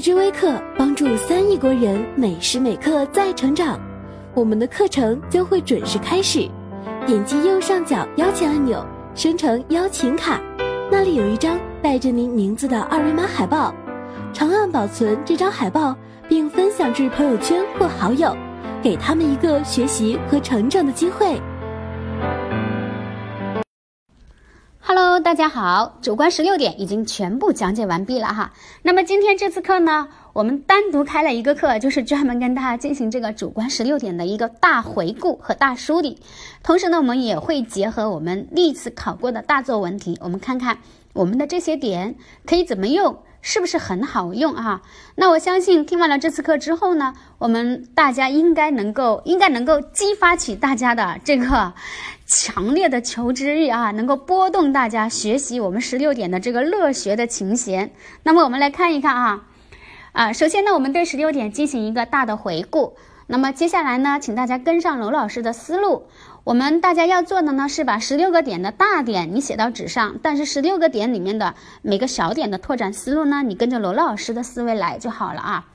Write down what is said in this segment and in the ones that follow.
荔枝微课帮助三亿国人每时每刻在成长。我们的课程将会准时开始，点击右上角邀请按钮，生成邀请卡，那里有一张带着您名字的二维码海报，长按保存这张海报，并分享至朋友圈或好友，给他们一个学习和成长的机会。大家好，主观十六点已经全部讲解完毕了哈。那么今天这次课呢，我们单独开了一个课，就是专门跟大家进行这个主观十六点的一个大回顾和大梳理。同时呢，我们也会结合我们历次考过的大作文题，我们看看我们的这些点可以怎么用，是不是很好用啊？那我相信听完了这次课之后呢，我们大家应该能够，应该能够激发起大家的这个。强烈的求知欲啊，能够拨动大家学习我们十六点的这个乐学的琴弦。那么我们来看一看啊，啊，首先呢，我们对十六点进行一个大的回顾。那么接下来呢，请大家跟上娄老师的思路。我们大家要做的呢，是把十六个点的大点你写到纸上，但是十六个点里面的每个小点的拓展思路呢，你跟着娄老师的思维来就好了啊。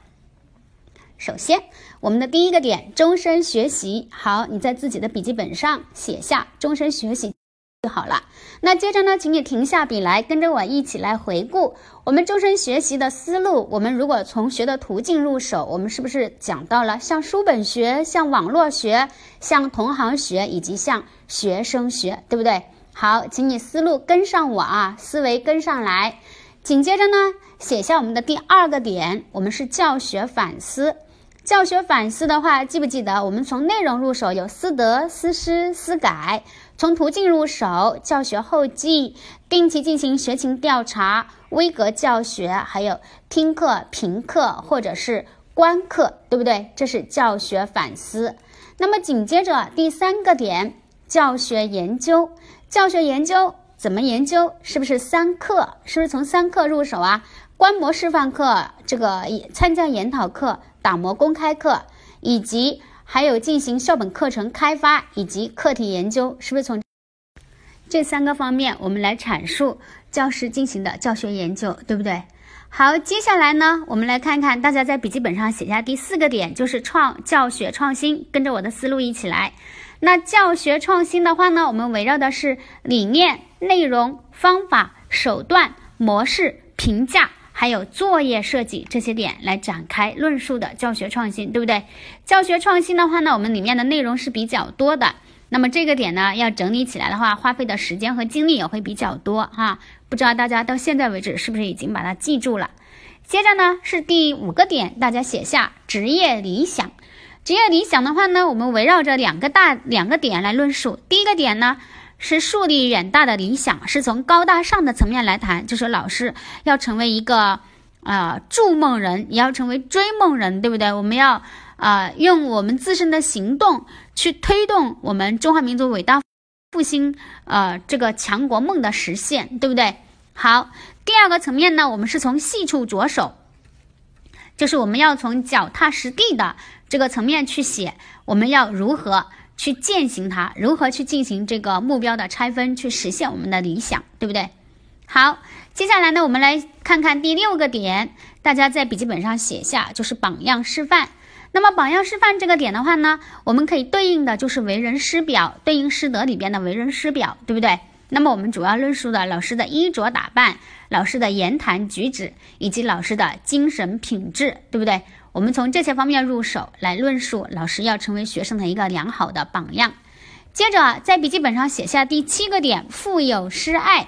首先，我们的第一个点，终身学习。好，你在自己的笔记本上写下“终身学习”就好了。那接着呢，请你停下笔来，跟着我一起来回顾我们终身学习的思路。我们如果从学的途径入手，我们是不是讲到了像书本学、像网络学、像同行学以及像学生学，对不对？好，请你思路跟上我啊，思维跟上来。紧接着呢，写下我们的第二个点，我们是教学反思。教学反思的话，记不记得我们从内容入手有思德、思师、思改；从途径入手，教学后记、定期进行学情调查、微格教学，还有听课、评课或者是观课，对不对？这是教学反思。那么紧接着第三个点，教学研究。教学研究怎么研究？是不是三课？是不是从三课入手啊？观摩示范课，这个参加研讨课。打磨公开课，以及还有进行校本课程开发以及课题研究，是不是从这三个方面我们来阐述教师进行的教学研究，对不对？好，接下来呢，我们来看看大家在笔记本上写下第四个点，就是创教学创新，跟着我的思路一起来。那教学创新的话呢，我们围绕的是理念、内容、方法、手段、模式、评价。还有作业设计这些点来展开论述的教学创新，对不对？教学创新的话呢，我们里面的内容是比较多的。那么这个点呢，要整理起来的话，花费的时间和精力也会比较多哈。不知道大家到现在为止是不是已经把它记住了？接着呢是第五个点，大家写下职业理想。职业理想的话呢，我们围绕着两个大两个点来论述。第一个点呢。是树立远大的理想，是从高大上的层面来谈，就是老师要成为一个啊筑梦人，也要成为追梦人，对不对？我们要啊用我们自身的行动去推动我们中华民族伟大复兴呃这个强国梦的实现，对不对？好，第二个层面呢，我们是从细处着手，就是我们要从脚踏实地的这个层面去写，我们要如何？去践行它，如何去进行这个目标的拆分，去实现我们的理想，对不对？好，接下来呢，我们来看看第六个点，大家在笔记本上写下，就是榜样示范。那么榜样示范这个点的话呢，我们可以对应的就是为人师表，对应师德里边的为人师表，对不对？那么我们主要论述的老师的衣着打扮、老师的言谈举止以及老师的精神品质，对不对？我们从这些方面入手来论述老师要成为学生的一个良好的榜样。接着在笔记本上写下第七个点：富有师爱。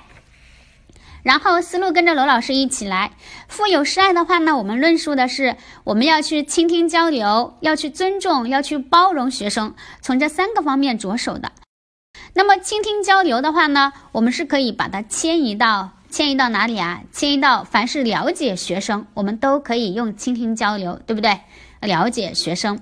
然后思路跟着罗老师一起来。富有师爱的话呢，我们论述的是我们要去倾听交流，要去尊重，要去包容学生，从这三个方面着手的。那么倾听交流的话呢，我们是可以把它迁移到。迁移到哪里啊？迁移到凡是了解学生，我们都可以用倾听交流，对不对？了解学生。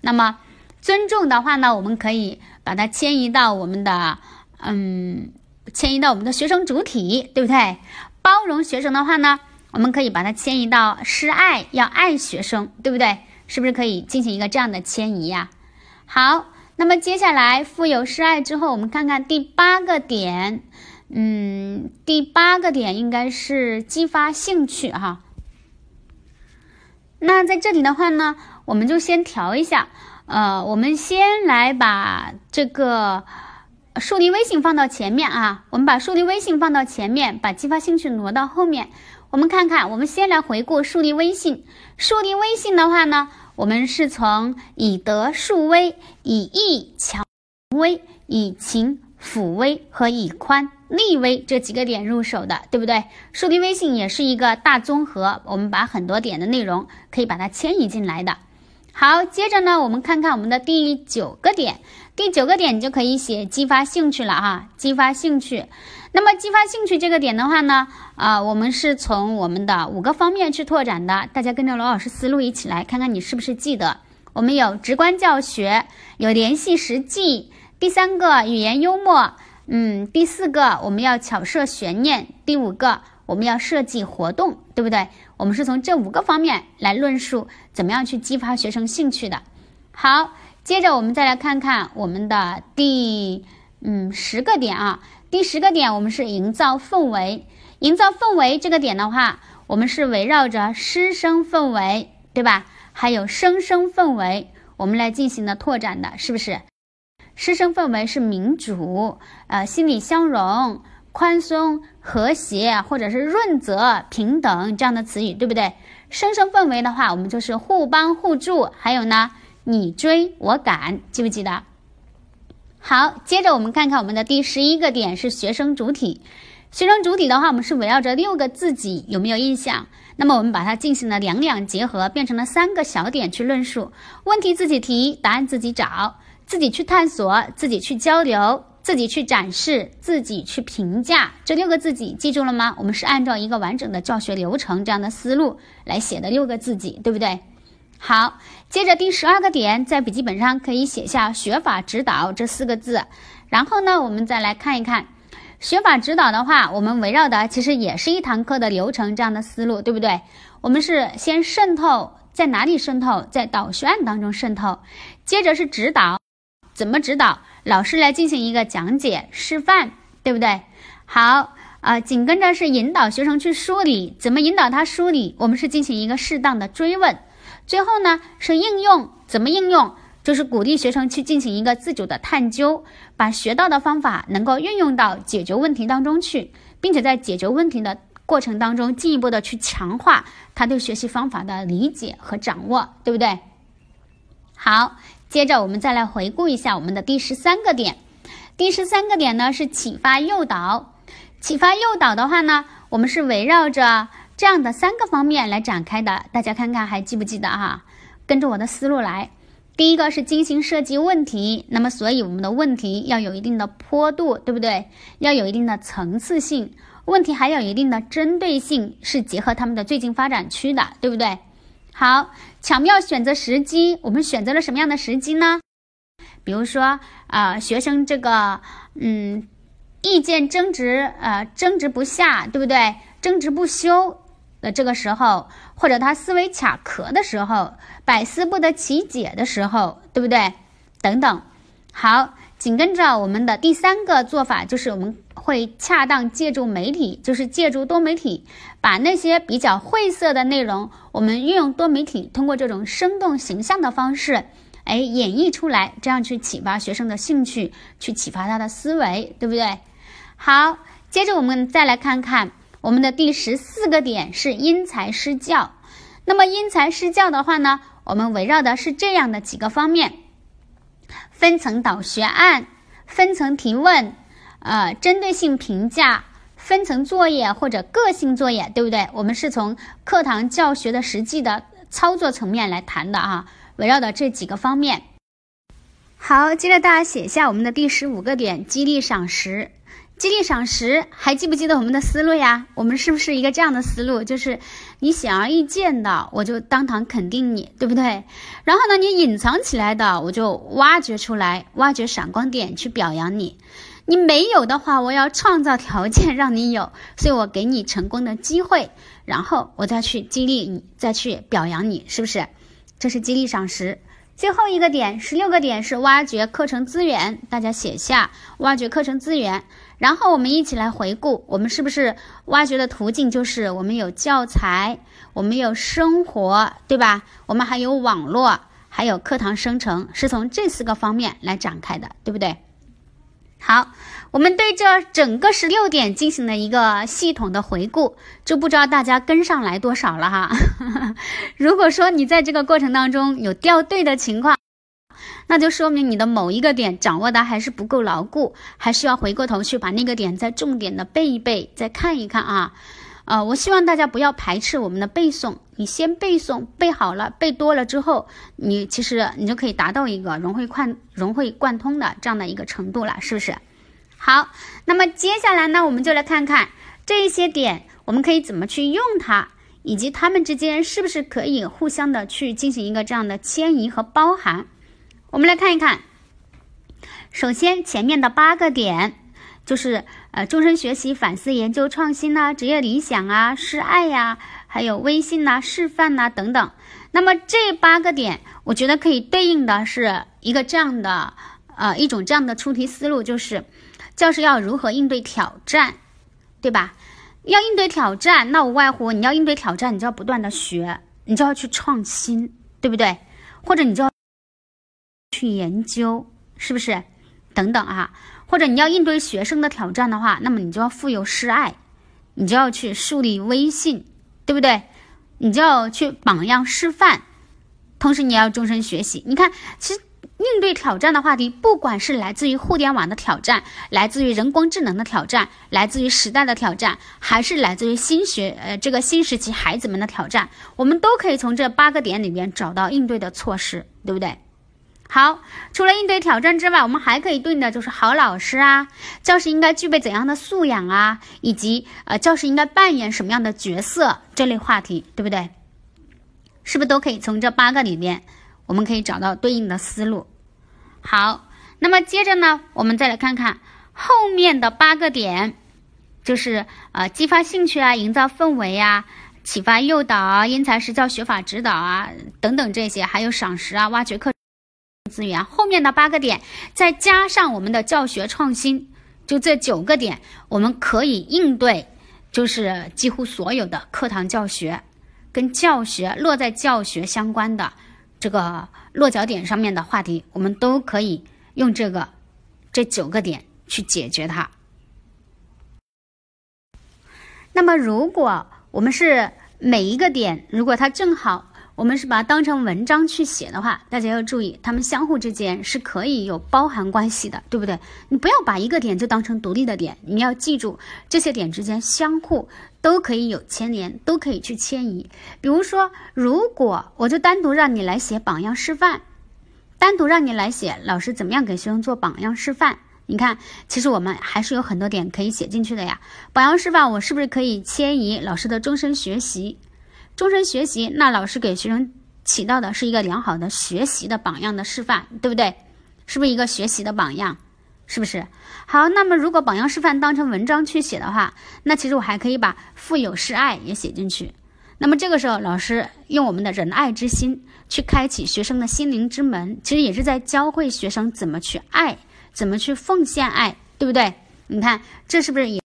那么尊重的话呢，我们可以把它迁移到我们的，嗯，迁移到我们的学生主体，对不对？包容学生的话呢，我们可以把它迁移到示爱，要爱学生，对不对？是不是可以进行一个这样的迁移呀？好，那么接下来富有示爱之后，我们看看第八个点。嗯，第八个点应该是激发兴趣哈。那在这里的话呢，我们就先调一下，呃，我们先来把这个树立威信放到前面啊，我们把树立威信放到前面，把激发兴趣挪到后面。我们看看，我们先来回顾树立威信。树立微信的话呢，我们是从以德树威、以义强威、以情辅威和以宽立威这几个点入手的，对不对？树立微信也是一个大综合，我们把很多点的内容可以把它迁移进来的。好，接着呢，我们看看我们的第九个点。第九个点你就可以写激发兴趣了哈，激发兴趣。那么激发兴趣这个点的话呢，啊，我们是从我们的五个方面去拓展的。大家跟着罗老师思路一起来看看，你是不是记得？我们有直观教学，有联系实际。第三个语言幽默，嗯，第四个我们要巧设悬念，第五个我们要设计活动，对不对？我们是从这五个方面来论述怎么样去激发学生兴趣的。好，接着我们再来看看我们的第嗯十个点啊，第十个点我们是营造氛围，营造氛围这个点的话，我们是围绕着师生氛围，对吧？还有生生氛围，我们来进行的拓展的，是不是？师生氛围是民主，呃，心理相融、宽松、和谐，或者是润泽、平等这样的词语，对不对？生生氛围的话，我们就是互帮互助，还有呢，你追我赶，记不记得？好，接着我们看看我们的第十一个点是学生主体。学生主体的话，我们是围绕着六个自己，有没有印象？那么我们把它进行了两两结合，变成了三个小点去论述问题，自己提，答案自己找。自己去探索，自己去交流，自己去展示，自己去评价，这六个自己记住了吗？我们是按照一个完整的教学流程这样的思路来写的六个自己，对不对？好，接着第十二个点，在笔记本上可以写下“学法指导”这四个字。然后呢，我们再来看一看学法指导的话，我们围绕的其实也是一堂课的流程这样的思路，对不对？我们是先渗透，在哪里渗透？在导学案当中渗透，接着是指导。怎么指导老师来进行一个讲解示范，对不对？好，啊，紧跟着是引导学生去梳理，怎么引导他梳理？我们是进行一个适当的追问。最后呢是应用，怎么应用？就是鼓励学生去进行一个自主的探究，把学到的方法能够运用到解决问题当中去，并且在解决问题的过程当中进一步的去强化他对学习方法的理解和掌握，对不对？好。接着我们再来回顾一下我们的第十三个点，第十三个点呢是启发诱导。启发诱导的话呢，我们是围绕着这样的三个方面来展开的，大家看看还记不记得哈？跟着我的思路来。第一个是精心设计问题，那么所以我们的问题要有一定的坡度，对不对？要有一定的层次性，问题还有一定的针对性，是结合他们的最近发展区的，对不对？好，巧妙选择时机。我们选择了什么样的时机呢？比如说，啊，学生这个，嗯，意见争执，呃，争执不下，对不对？争执不休的这个时候，或者他思维卡壳的时候，百思不得其解的时候，对不对？等等。好，紧跟着我们的第三个做法就是我们。会恰当借助媒体，就是借助多媒体，把那些比较晦涩的内容，我们运用多媒体，通过这种生动形象的方式，哎，演绎出来，这样去启发学生的兴趣，去启发他的思维，对不对？好，接着我们再来看看我们的第十四个点是因材施教。那么因材施教的话呢，我们围绕的是这样的几个方面：分层导学案，分层提问。呃，针对性评价、分层作业或者个性作业，对不对？我们是从课堂教学的实际的操作层面来谈的啊，围绕的这几个方面。好，接着大家写下我们的第十五个点：激励赏识。激励赏识，还记不记得我们的思路呀？我们是不是一个这样的思路？就是你显而易见的，我就当堂肯定你，对不对？然后呢，你隐藏起来的，我就挖掘出来，挖掘闪光点去表扬你。你没有的话，我要创造条件让你有，所以我给你成功的机会，然后我再去激励你，再去表扬你，是不是？这是激励赏识。最后一个点，十六个点是挖掘课程资源，大家写下挖掘课程资源。然后我们一起来回顾，我们是不是挖掘的途径就是我们有教材，我们有生活，对吧？我们还有网络，还有课堂生成，是从这四个方面来展开的，对不对？好，我们对这整个十六点进行了一个系统的回顾，就不知道大家跟上来多少了哈。如果说你在这个过程当中有掉队的情况，那就说明你的某一个点掌握的还是不够牢固，还需要回过头去把那个点再重点的背一背，再看一看啊。呃，我希望大家不要排斥我们的背诵，你先背诵，背好了，背多了之后，你其实你就可以达到一个融会贯融会贯通的这样的一个程度了，是不是？好，那么接下来呢，我们就来看看这一些点，我们可以怎么去用它，以及它们之间是不是可以互相的去进行一个这样的迁移和包含。我们来看一看，首先前面的八个点，就是呃终身学习、反思研究、创新呐、职业理想啊、示爱呀，还有微信呐、示范呐等等。那么这八个点，我觉得可以对应的是一个这样的呃一种这样的出题思路，就是教师要如何应对挑战，对吧？要应对挑战，那无外乎你要应对挑战，你就要不断的学，你就要去创新，对不对？或者你就要。去研究是不是？等等啊，或者你要应对学生的挑战的话，那么你就要富有示爱，你就要去树立威信，对不对？你就要去榜样示范，同时你要终身学习。你看，其实应对挑战的话题，不管是来自于互联网的挑战，来自于人工智能的挑战，来自于时代的挑战，还是来自于新学呃这个新时期孩子们的挑战，我们都可以从这八个点里面找到应对的措施，对不对？好，除了应对挑战之外，我们还可以对应的就是好老师啊，教师应该具备怎样的素养啊，以及呃，教师应该扮演什么样的角色这类话题，对不对？是不是都可以从这八个里面，我们可以找到对应的思路？好，那么接着呢，我们再来看看后面的八个点，就是呃，激发兴趣啊，营造氛围啊，启发诱导啊，因材施教学法指导啊，等等这些，还有赏识啊，挖掘课。资源后面的八个点，再加上我们的教学创新，就这九个点，我们可以应对，就是几乎所有的课堂教学跟教学落在教学相关的这个落脚点上面的话题，我们都可以用这个这九个点去解决它。那么，如果我们是每一个点，如果它正好。我们是把它当成文章去写的话，大家要注意，它们相互之间是可以有包含关系的，对不对？你不要把一个点就当成独立的点，你要记住这些点之间相互都可以有牵连，都可以去迁移。比如说，如果我就单独让你来写榜样示范，单独让你来写老师怎么样给学生做榜样示范，你看，其实我们还是有很多点可以写进去的呀。榜样示范，我是不是可以迁移老师的终身学习？终身学习，那老师给学生起到的是一个良好的学习的榜样的示范，对不对？是不是一个学习的榜样？是不是？好，那么如果榜样示范当成文章去写的话，那其实我还可以把富有示爱也写进去。那么这个时候，老师用我们的仁爱之心去开启学生的心灵之门，其实也是在教会学生怎么去爱，怎么去奉献爱，对不对？你看，这是不是也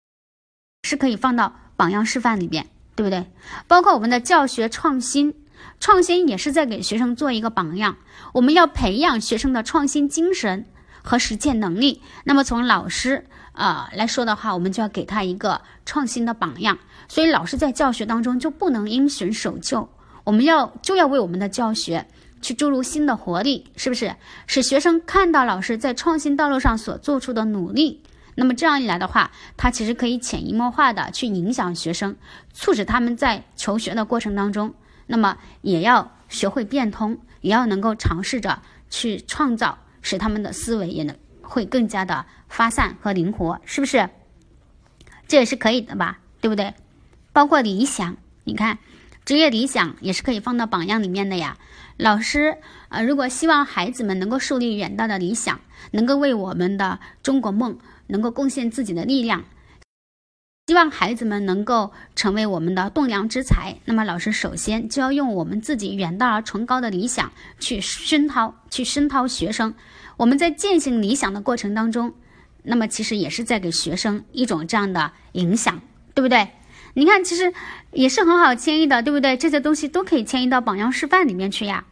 是可以放到榜样示范里边？对不对？包括我们的教学创新，创新也是在给学生做一个榜样。我们要培养学生的创新精神和实践能力。那么从老师啊来说的话，我们就要给他一个创新的榜样。所以老师在教学当中就不能因循守旧，我们要就要为我们的教学去注入新的活力，是不是？使学生看到老师在创新道路上所做出的努力。那么这样一来的话，它其实可以潜移默化的去影响学生，促使他们在求学的过程当中，那么也要学会变通，也要能够尝试着去创造，使他们的思维也能会更加的发散和灵活，是不是？这也是可以的吧，对不对？包括理想，你看，职业理想也是可以放到榜样里面的呀。老师，呃，如果希望孩子们能够树立远大的理想，能够为我们的中国梦。能够贡献自己的力量，希望孩子们能够成为我们的栋梁之才。那么，老师首先就要用我们自己远大而崇高的理想去熏陶，去熏陶学生。我们在践行理想的过程当中，那么其实也是在给学生一种这样的影响，对不对？你看，其实也是很好迁移的，对不对？这些东西都可以迁移到榜样示范里面去呀。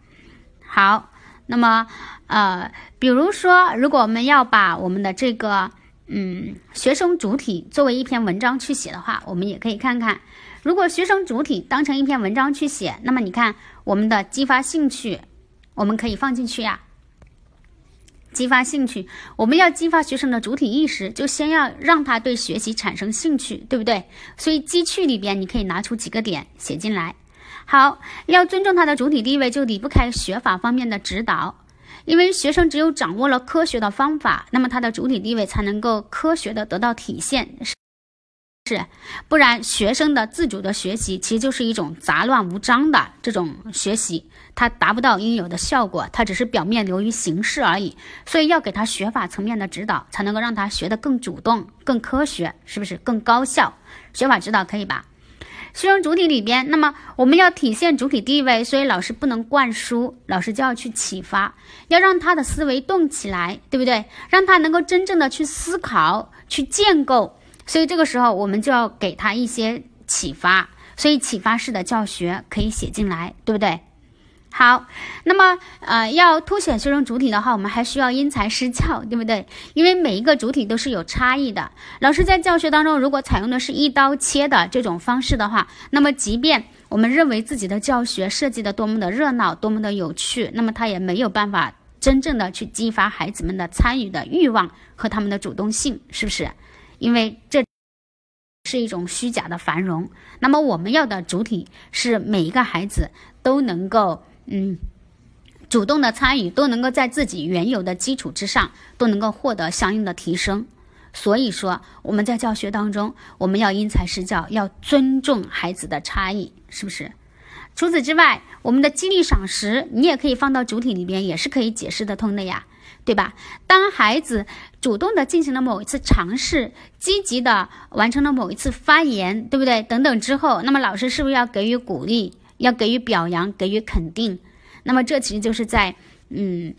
好，那么呃，比如说，如果我们要把我们的这个嗯学生主体作为一篇文章去写的话，我们也可以看看，如果学生主体当成一篇文章去写，那么你看我们的激发兴趣，我们可以放进去呀。激发兴趣，我们要激发学生的主体意识，就先要让他对学习产生兴趣，对不对？所以机趣里边你可以拿出几个点写进来。好，要尊重他的主体地位，就离不开学法方面的指导，因为学生只有掌握了科学的方法，那么他的主体地位才能够科学的得到体现。是，不然学生的自主的学习其实就是一种杂乱无章的这种学习，它达不到应有的效果，它只是表面流于形式而已。所以要给他学法层面的指导，才能够让他学得更主动、更科学，是不是更高效？学法指导可以吧？学生主体里边，那么我们要体现主体地位，所以老师不能灌输，老师就要去启发，要让他的思维动起来，对不对？让他能够真正的去思考、去建构。所以这个时候，我们就要给他一些启发，所以启发式的教学可以写进来，对不对？好，那么呃，要凸显学生主体的话，我们还需要因材施教，对不对？因为每一个主体都是有差异的。老师在教学当中，如果采用的是一刀切的这种方式的话，那么即便我们认为自己的教学设计的多么的热闹，多么的有趣，那么他也没有办法真正的去激发孩子们的参与的欲望和他们的主动性，是不是？因为这是一种虚假的繁荣，那么我们要的主体是每一个孩子都能够嗯主动的参与，都能够在自己原有的基础之上都能够获得相应的提升。所以说我们在教学当中，我们要因材施教，要尊重孩子的差异，是不是？除此之外，我们的激励赏识，你也可以放到主体里边，也是可以解释得通的呀。对吧？当孩子主动的进行了某一次尝试，积极的完成了某一次发言，对不对？等等之后，那么老师是不是要给予鼓励，要给予表扬，给予肯定？那么这其实就是在，嗯，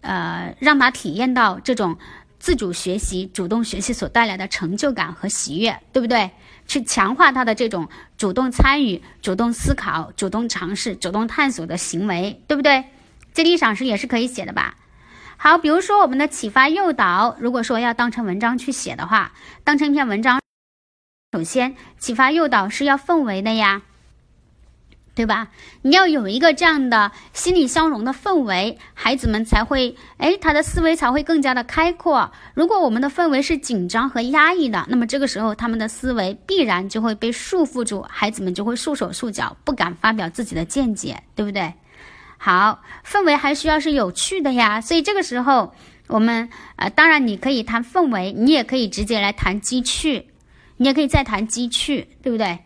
呃，让他体验到这种自主学习、主动学习所带来的成就感和喜悦，对不对？去强化他的这种主动参与、主动思考、主动尝试、主动探索的行为，对不对？激励赏识也是可以写的吧？好，比如说我们的启发诱导，如果说要当成文章去写的话，当成一篇文章，首先启发诱导是要氛围的呀，对吧？你要有一个这样的心理相融的氛围，孩子们才会，哎，他的思维才会更加的开阔。如果我们的氛围是紧张和压抑的，那么这个时候他们的思维必然就会被束缚住，孩子们就会束手束脚，不敢发表自己的见解，对不对？好，氛围还需要是有趣的呀，所以这个时候我们呃，当然你可以谈氛围，你也可以直接来谈机趣，你也可以再谈机趣，对不对？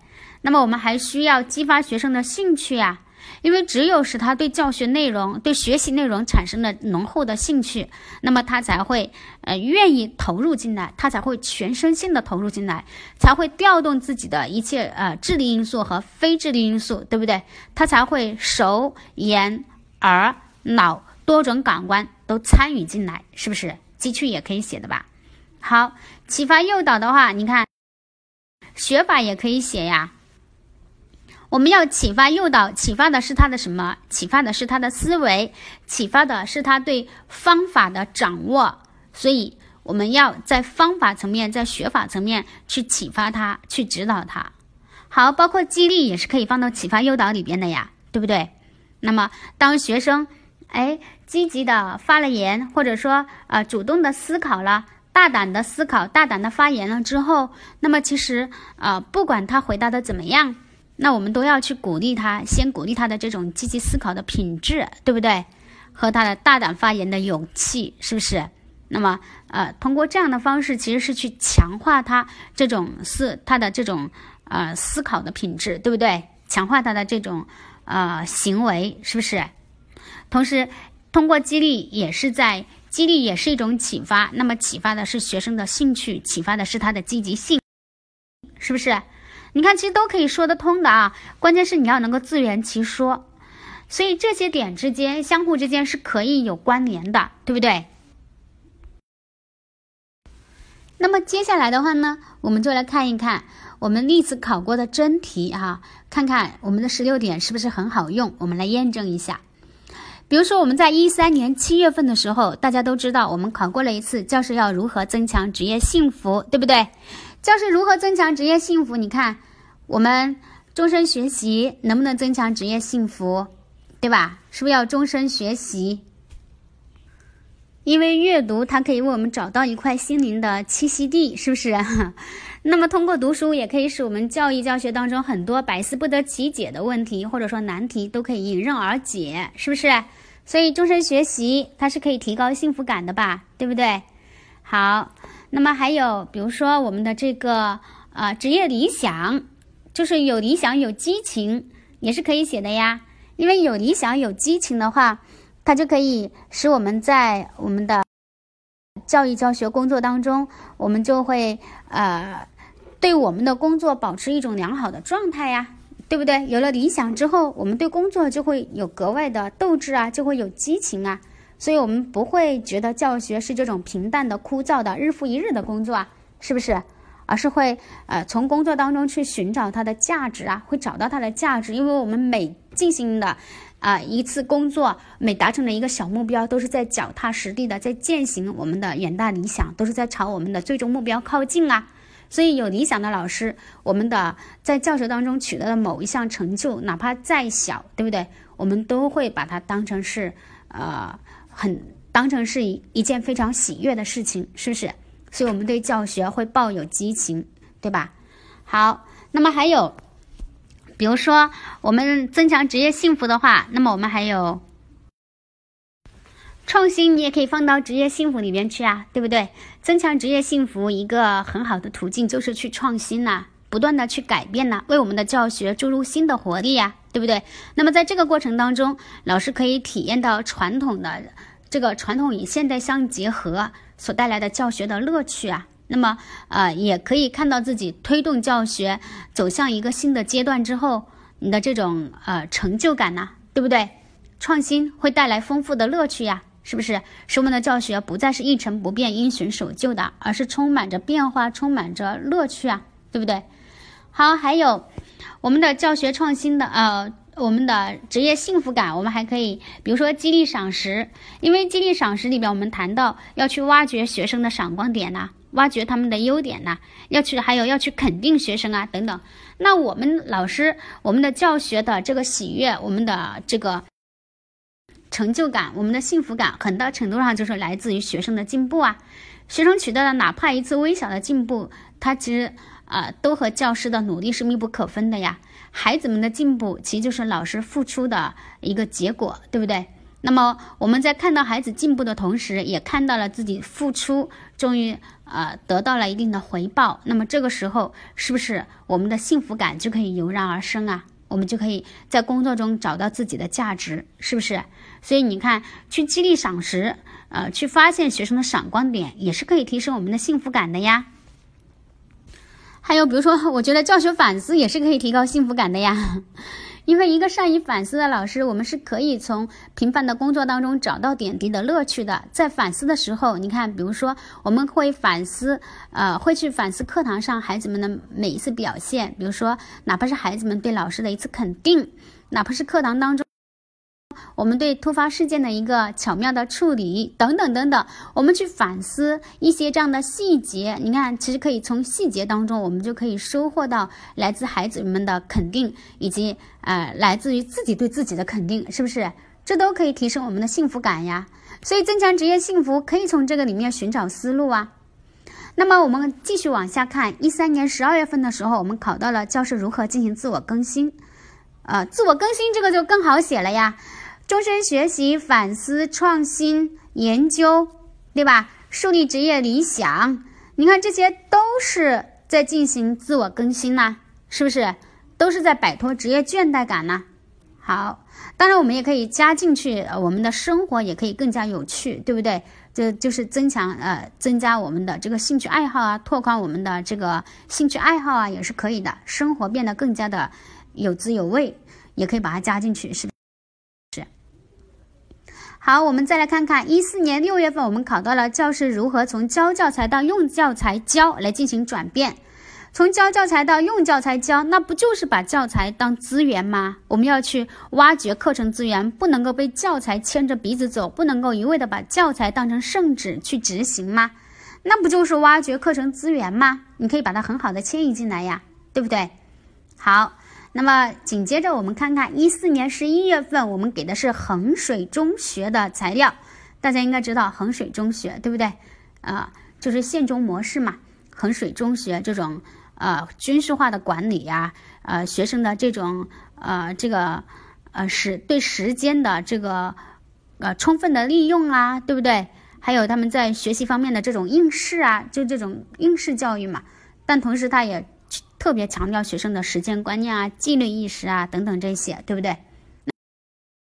那么我们还需要激发学生的兴趣呀，因为只有使他对教学内容、对学习内容产生了浓厚的兴趣，那么他才会呃愿意投入进来，他才会全身心的投入进来，才会调动自己的一切呃智力因素和非智力因素，对不对？他才会手眼。耳、脑多种感官都参与进来，是不是？机趣也可以写的吧？好，启发诱导的话，你看，学法也可以写呀。我们要启发诱导，启发的是他的什么？启发的是他的思维，启发的是他对方法的掌握。所以我们要在方法层面，在学法层面去启发他，去指导他。好，包括激励也是可以放到启发诱导里边的呀，对不对？那么，当学生，哎，积极的发了言，或者说，呃，主动的思考了，大胆的思考，大胆的发言了之后，那么其实，呃，不管他回答的怎么样，那我们都要去鼓励他，先鼓励他的这种积极思考的品质，对不对？和他的大胆发言的勇气，是不是？那么，呃，通过这样的方式，其实是去强化他这种思，他的这种，呃，思考的品质，对不对？强化他的这种。呃，行为是不是？同时，通过激励也是在激励，也是一种启发。那么，启发的是学生的兴趣，启发的是他的积极性，是不是？你看，其实都可以说得通的啊。关键是你要能够自圆其说。所以这些点之间，相互之间是可以有关联的，对不对？那么接下来的话呢，我们就来看一看我们历次考过的真题哈，看看我们的十六点是不是很好用，我们来验证一下。比如说我们在一三年七月份的时候，大家都知道我们考过了一次教师要如何增强职业幸福，对不对？教师如何增强职业幸福？你看我们终身学习能不能增强职业幸福，对吧？是不是要终身学习？因为阅读，它可以为我们找到一块心灵的栖息地，是不是？那么通过读书，也可以使我们教育教学当中很多百思不得其解的问题，或者说难题，都可以迎刃而解，是不是？所以终身学习，它是可以提高幸福感的吧，对不对？好，那么还有，比如说我们的这个呃职业理想，就是有理想有激情，也是可以写的呀。因为有理想有激情的话。它就可以使我们在我们的教育教学工作当中，我们就会呃对我们的工作保持一种良好的状态呀，对不对？有了理想之后，我们对工作就会有格外的斗志啊，就会有激情啊，所以我们不会觉得教学是这种平淡的、枯燥的、日复一日的工作啊，是不是？而是会呃从工作当中去寻找它的价值啊，会找到它的价值，因为我们每进行的。啊，一次工作每达成了一个小目标，都是在脚踏实地的在践行我们的远大理想，都是在朝我们的最终目标靠近啊。所以有理想的老师，我们的在教学当中取得的某一项成就，哪怕再小，对不对？我们都会把它当成是呃很当成是一一件非常喜悦的事情，是不是？所以我们对教学会抱有激情，对吧？好，那么还有。比如说，我们增强职业幸福的话，那么我们还有创新，你也可以放到职业幸福里面去啊，对不对？增强职业幸福一个很好的途径就是去创新呐，不断的去改变呐，为我们的教学注入新的活力呀，对不对？那么在这个过程当中，老师可以体验到传统的这个传统与现代相结合所带来的教学的乐趣啊。那么，呃，也可以看到自己推动教学走向一个新的阶段之后，你的这种呃成就感呢，对不对？创新会带来丰富的乐趣呀，是不是？使我们的教学不再是一成不变、因循守旧的，而是充满着变化、充满着乐趣啊，对不对？好，还有我们的教学创新的呃，我们的职业幸福感，我们还可以，比如说激励赏识，因为激励赏识里边我们谈到要去挖掘学生的闪光点呐。挖掘他们的优点呐，要去还有要去肯定学生啊等等。那我们老师，我们的教学的这个喜悦，我们的这个成就感，我们的幸福感，很大程度上就是来自于学生的进步啊。学生取得了哪怕一次微小的进步，他其实啊都和教师的努力是密不可分的呀。孩子们的进步其实就是老师付出的一个结果，对不对？那么我们在看到孩子进步的同时，也看到了自己付出终于呃得到了一定的回报。那么这个时候，是不是我们的幸福感就可以油然而生啊？我们就可以在工作中找到自己的价值，是不是？所以你看，去激励赏识，呃，去发现学生的闪光点，也是可以提升我们的幸福感的呀。还有比如说，我觉得教学反思也是可以提高幸福感的呀。因为一个善于反思的老师，我们是可以从平凡的工作当中找到点滴的乐趣的。在反思的时候，你看，比如说我们会反思，呃，会去反思课堂上孩子们的每一次表现，比如说哪怕是孩子们对老师的一次肯定，哪怕是课堂当中。我们对突发事件的一个巧妙的处理，等等等等，我们去反思一些这样的细节。你看，其实可以从细节当中，我们就可以收获到来自孩子们的肯定，以及呃，来自于自己对自己的肯定，是不是？这都可以提升我们的幸福感呀。所以，增强职业幸福可以从这个里面寻找思路啊。那么，我们继续往下看，一三年十二月份的时候，我们考到了教师如何进行自我更新。呃，自我更新这个就更好写了呀。终身学习、反思、创新、研究，对吧？树立职业理想，你看这些都是在进行自我更新呐，是不是？都是在摆脱职业倦怠感呢。好，当然我们也可以加进去，呃我们的生活也可以更加有趣，对不对？这就是增强呃，增加我们的这个兴趣爱好啊，拓宽我们的这个兴趣爱好啊，也是可以的。生活变得更加的有滋有味，也可以把它加进去，是。好，我们再来看看一四年六月份，我们考到了教师如何从教教材到用教材教来进行转变。从教教材到用教材教，那不就是把教材当资源吗？我们要去挖掘课程资源，不能够被教材牵着鼻子走，不能够一味的把教材当成圣旨去执行吗？那不就是挖掘课程资源吗？你可以把它很好的迁移进来呀，对不对？好，那么紧接着我们看看一四年十一月份，我们给的是衡水中学的材料，大家应该知道衡水中学，对不对？啊，就是县中模式嘛，衡水中学这种。呃，军事化的管理呀，呃，学生的这种呃，这个呃，时对时间的这个呃充分的利用啊，对不对？还有他们在学习方面的这种应试啊，就这种应试教育嘛。但同时，他也特别强调学生的时间观念啊、纪律意识啊等等这些，对不对？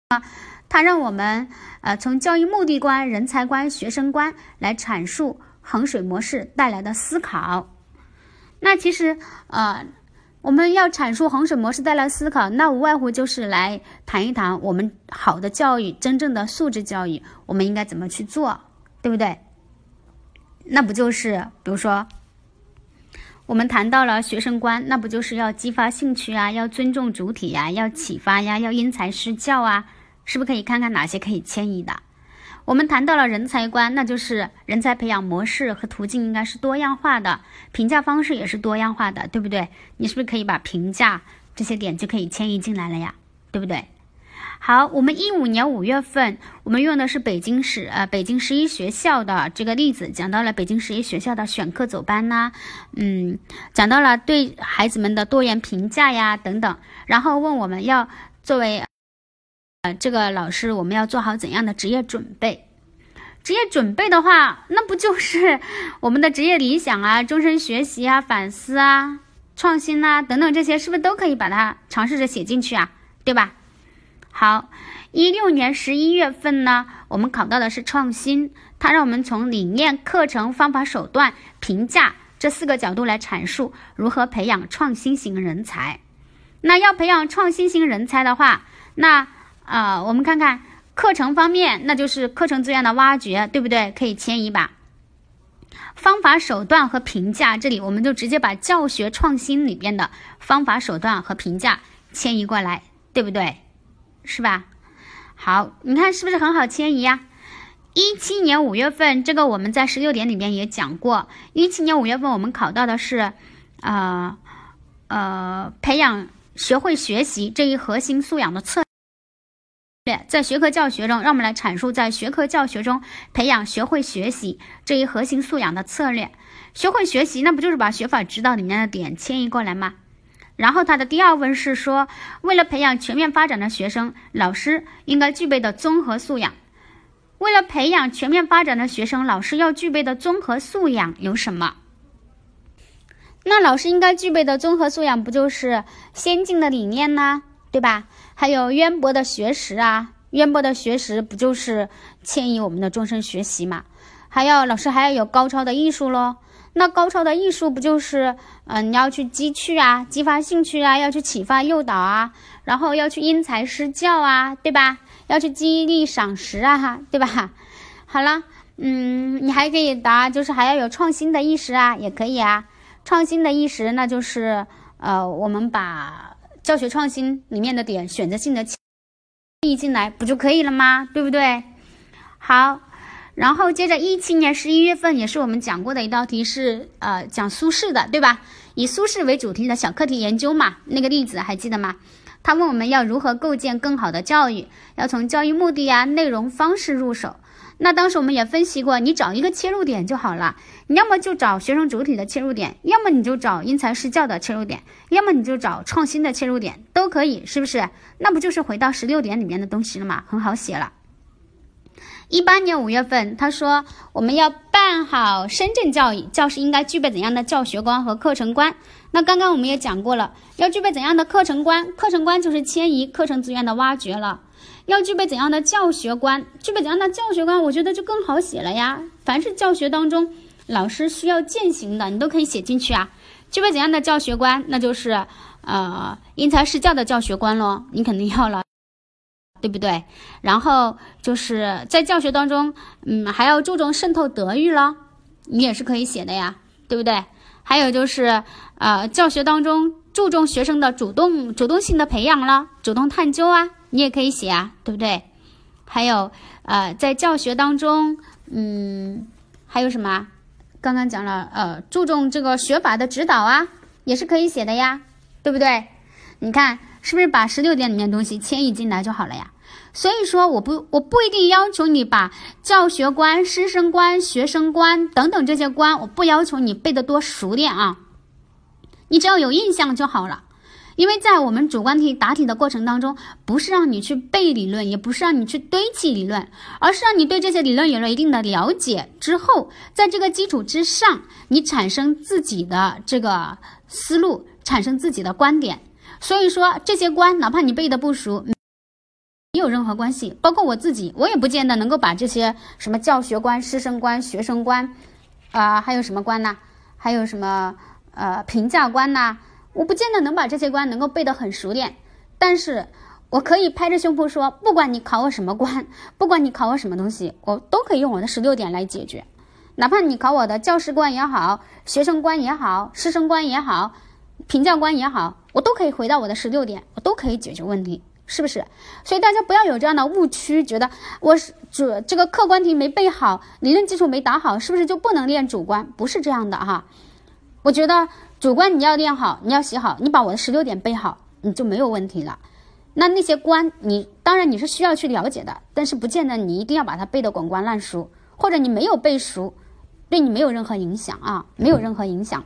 啊，他让我们呃从教育目的观、人才观、学生观来阐述衡水模式带来的思考。那其实，呃，我们要阐述衡水模式带来思考，那无外乎就是来谈一谈我们好的教育，真正的素质教育，我们应该怎么去做，对不对？那不就是，比如说，我们谈到了学生观，那不就是要激发兴趣啊，要尊重主体呀，要启发呀，要因材施教啊，是不是可以看看哪些可以迁移的？我们谈到了人才观，那就是人才培养模式和途径应该是多样化的，评价方式也是多样化的，对不对？你是不是可以把评价这些点就可以迁移进来了呀？对不对？好，我们一五年五月份，我们用的是北京市呃北京十一学校的这个例子，讲到了北京十一学校的选课走班呐，嗯，讲到了对孩子们的多元评价呀等等，然后问我们要作为。呃，这个老师，我们要做好怎样的职业准备？职业准备的话，那不就是我们的职业理想啊、终身学习啊、反思啊、创新啊等等这些，是不是都可以把它尝试着写进去啊？对吧？好，一六年十一月份呢，我们考到的是创新，它让我们从理念、课程、方法、手段、评价这四个角度来阐述如何培养创新型人才。那要培养创新型人才的话，那啊，我们看看课程方面，那就是课程资源的挖掘，对不对？可以迁移吧。方法、手段和评价，这里我们就直接把教学创新里边的方法、手段和评价迁移过来，对不对？是吧？好，你看是不是很好迁移呀？一七年五月份，这个我们在十六点里面也讲过。一七年五月份，我们考到的是，呃呃，培养学会学习这一核心素养的策略。在学科教学中，让我们来阐述在学科教学中培养学会学习这一核心素养的策略。学会学习，那不就是把学法指导里面的点迁移过来吗？然后他的第二问是说，为了培养全面发展的学生，老师应该具备的综合素养。为了培养全面发展的学生，老师要具备的综合素养有什么？那老师应该具备的综合素养，不就是先进的理念呢？对吧？还有渊博的学识啊，渊博的学识不就是迁移我们的终身学习嘛？还要老师还要有高超的艺术喽。那高超的艺术不就是，嗯，你要去激趣啊，激发兴趣啊，要去启发诱导啊，然后要去因材施教啊，对吧？要去激励赏识啊，哈，对吧？好了，嗯，你还可以答，就是还要有创新的意识啊，也可以啊。创新的意识，那就是，呃，我们把。教学创新里面的点选择性的迁移进来不就可以了吗？对不对？好，然后接着一七年十一月份也是我们讲过的一道题是呃讲苏轼的对吧？以苏轼为主题的小课题研究嘛，那个例子还记得吗？他问我们要如何构建更好的教育，要从教育目的呀、内容方式入手。那当时我们也分析过，你找一个切入点就好了。你要么就找学生主体的切入点，要么你就找因材施教的切入点，要么你就找创新的切入点，都可以，是不是？那不就是回到十六点里面的东西了吗？很好写了。一八年五月份，他说我们要办好深圳教育，教师应该具备怎样的教学观和课程观？那刚刚我们也讲过了，要具备怎样的课程观？课程观就是迁移课程资源的挖掘了。要具备怎样的教学观？具备怎样的教学观？我觉得就更好写了呀。凡是教学当中老师需要践行的，你都可以写进去啊。具备怎样的教学观？那就是呃因材施教的教学观喽。你肯定要了对不对？然后就是在教学当中，嗯，还要注重渗透德育了，你也是可以写的呀，对不对？还有就是，呃，教学当中注重学生的主动主动性的培养了，主动探究啊，你也可以写啊，对不对？还有，呃，在教学当中，嗯，还有什么？刚刚讲了，呃，注重这个学法的指导啊，也是可以写的呀，对不对？你看是不是把十六点里面的东西迁移进来就好了呀？所以说，我不我不一定要求你把教学观、师生观、学生观等等这些观，我不要求你背得多熟练啊，你只要有印象就好了。因为在我们主观题答题的过程当中，不是让你去背理论，也不是让你去堆砌理论，而是让你对这些理论有了一定的了解之后，在这个基础之上，你产生自己的这个思路，产生自己的观点。所以说，这些关哪怕你背的不熟，没有任何关系。包括我自己，我也不见得能够把这些什么教学观、师生观、学生观，啊，还有什么观呢？还有什么呃评价观呐？我不见得能把这些关能够背得很熟练，但是我可以拍着胸脯说，不管你考我什么关，不管你考我什么东西，我都可以用我的十六点来解决。哪怕你考我的教师观也好，学生观也好，师生观也好，评价观也好，我都可以回到我的十六点，我都可以解决问题，是不是？所以大家不要有这样的误区，觉得我是主这个客观题没背好，理论基础没打好，是不是就不能练主观？不是这样的哈，我觉得。主观你要练好，你要写好，你把我的十六点背好，你就没有问题了。那那些关，你当然你是需要去了解的，但是不见得你一定要把它背得滚瓜烂熟，或者你没有背熟，对你没有任何影响啊，没有任何影响。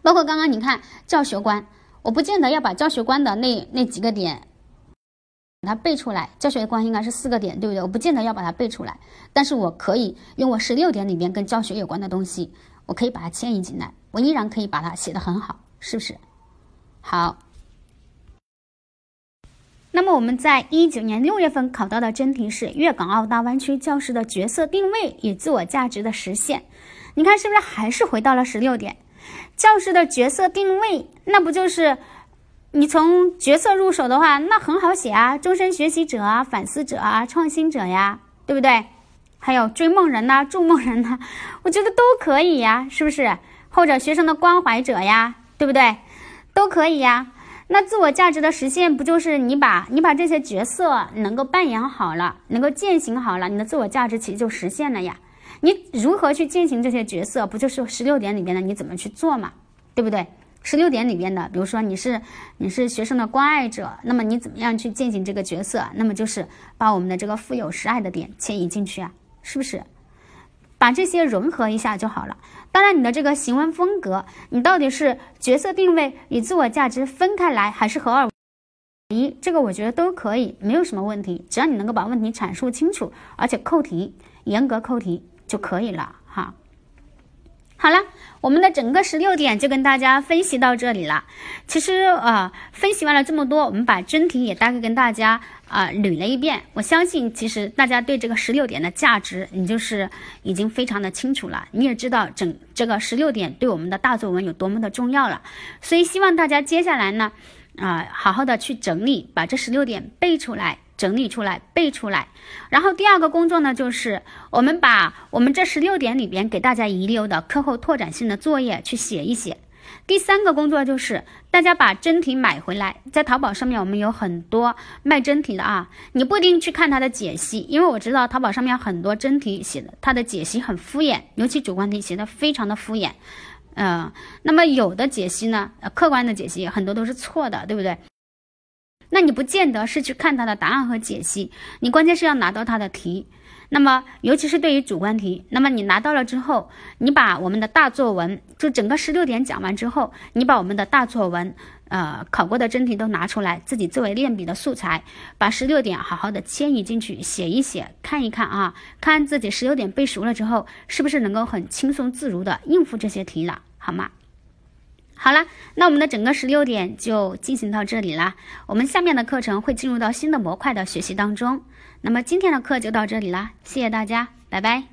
包括刚刚你看教学观，我不见得要把教学观的那那几个点把它背出来，教学观应该是四个点，对不对？我不见得要把它背出来，但是我可以用我十六点里面跟教学有关的东西。我可以把它迁移进来，我依然可以把它写得很好，是不是？好。那么我们在一九年六月份考到的真题是粤港澳大湾区教师的角色定位与自我价值的实现。你看是不是还是回到了十六点？教师的角色定位，那不就是你从角色入手的话，那很好写啊，终身学习者啊，反思者啊，创新者呀，对不对？还有追梦人呐，筑梦人呐，我觉得都可以呀，是不是？或者学生的关怀者呀，对不对？都可以呀。那自我价值的实现，不就是你把你把这些角色能够扮演好了，能够践行好了，你的自我价值其实就实现了呀。你如何去践行这些角色，不就是十六点里边的你怎么去做嘛？对不对？十六点里边的，比如说你是你是学生的关爱者，那么你怎么样去践行这个角色？那么就是把我们的这个富有实爱的点迁移进去啊。是不是把这些融合一下就好了？当然，你的这个行文风格，你到底是角色定位与自我价值分开来，还是合二为一？这个我觉得都可以，没有什么问题。只要你能够把问题阐述清楚，而且扣题严格扣题就可以了哈。好了，我们的整个十六点就跟大家分析到这里了。其实啊，分析完了这么多，我们把真题也大概跟大家啊捋了一遍。我相信，其实大家对这个十六点的价值，你就是已经非常的清楚了。你也知道整这个十六点对我们的大作文有多么的重要了。所以，希望大家接下来呢，啊，好好的去整理，把这十六点背出来。整理出来，背出来。然后第二个工作呢，就是我们把我们这十六点里边给大家遗留的课后拓展性的作业去写一写。第三个工作就是大家把真题买回来，在淘宝上面我们有很多卖真题的啊，你不一定去看它的解析，因为我知道淘宝上面很多真题写的，它的解析很敷衍，尤其主观题写的非常的敷衍。嗯，那么有的解析呢，客观的解析很多都是错的，对不对？那你不见得是去看它的答案和解析，你关键是要拿到它的题。那么，尤其是对于主观题，那么你拿到了之后，你把我们的大作文，就整个十六点讲完之后，你把我们的大作文，呃，考过的真题都拿出来，自己作为练笔的素材，把十六点好好的迁移进去，写一写，看一看啊，看自己十六点背熟了之后，是不是能够很轻松自如的应付这些题了，好吗？好了，那我们的整个十六点就进行到这里了。我们下面的课程会进入到新的模块的学习当中。那么今天的课就到这里了，谢谢大家，拜拜。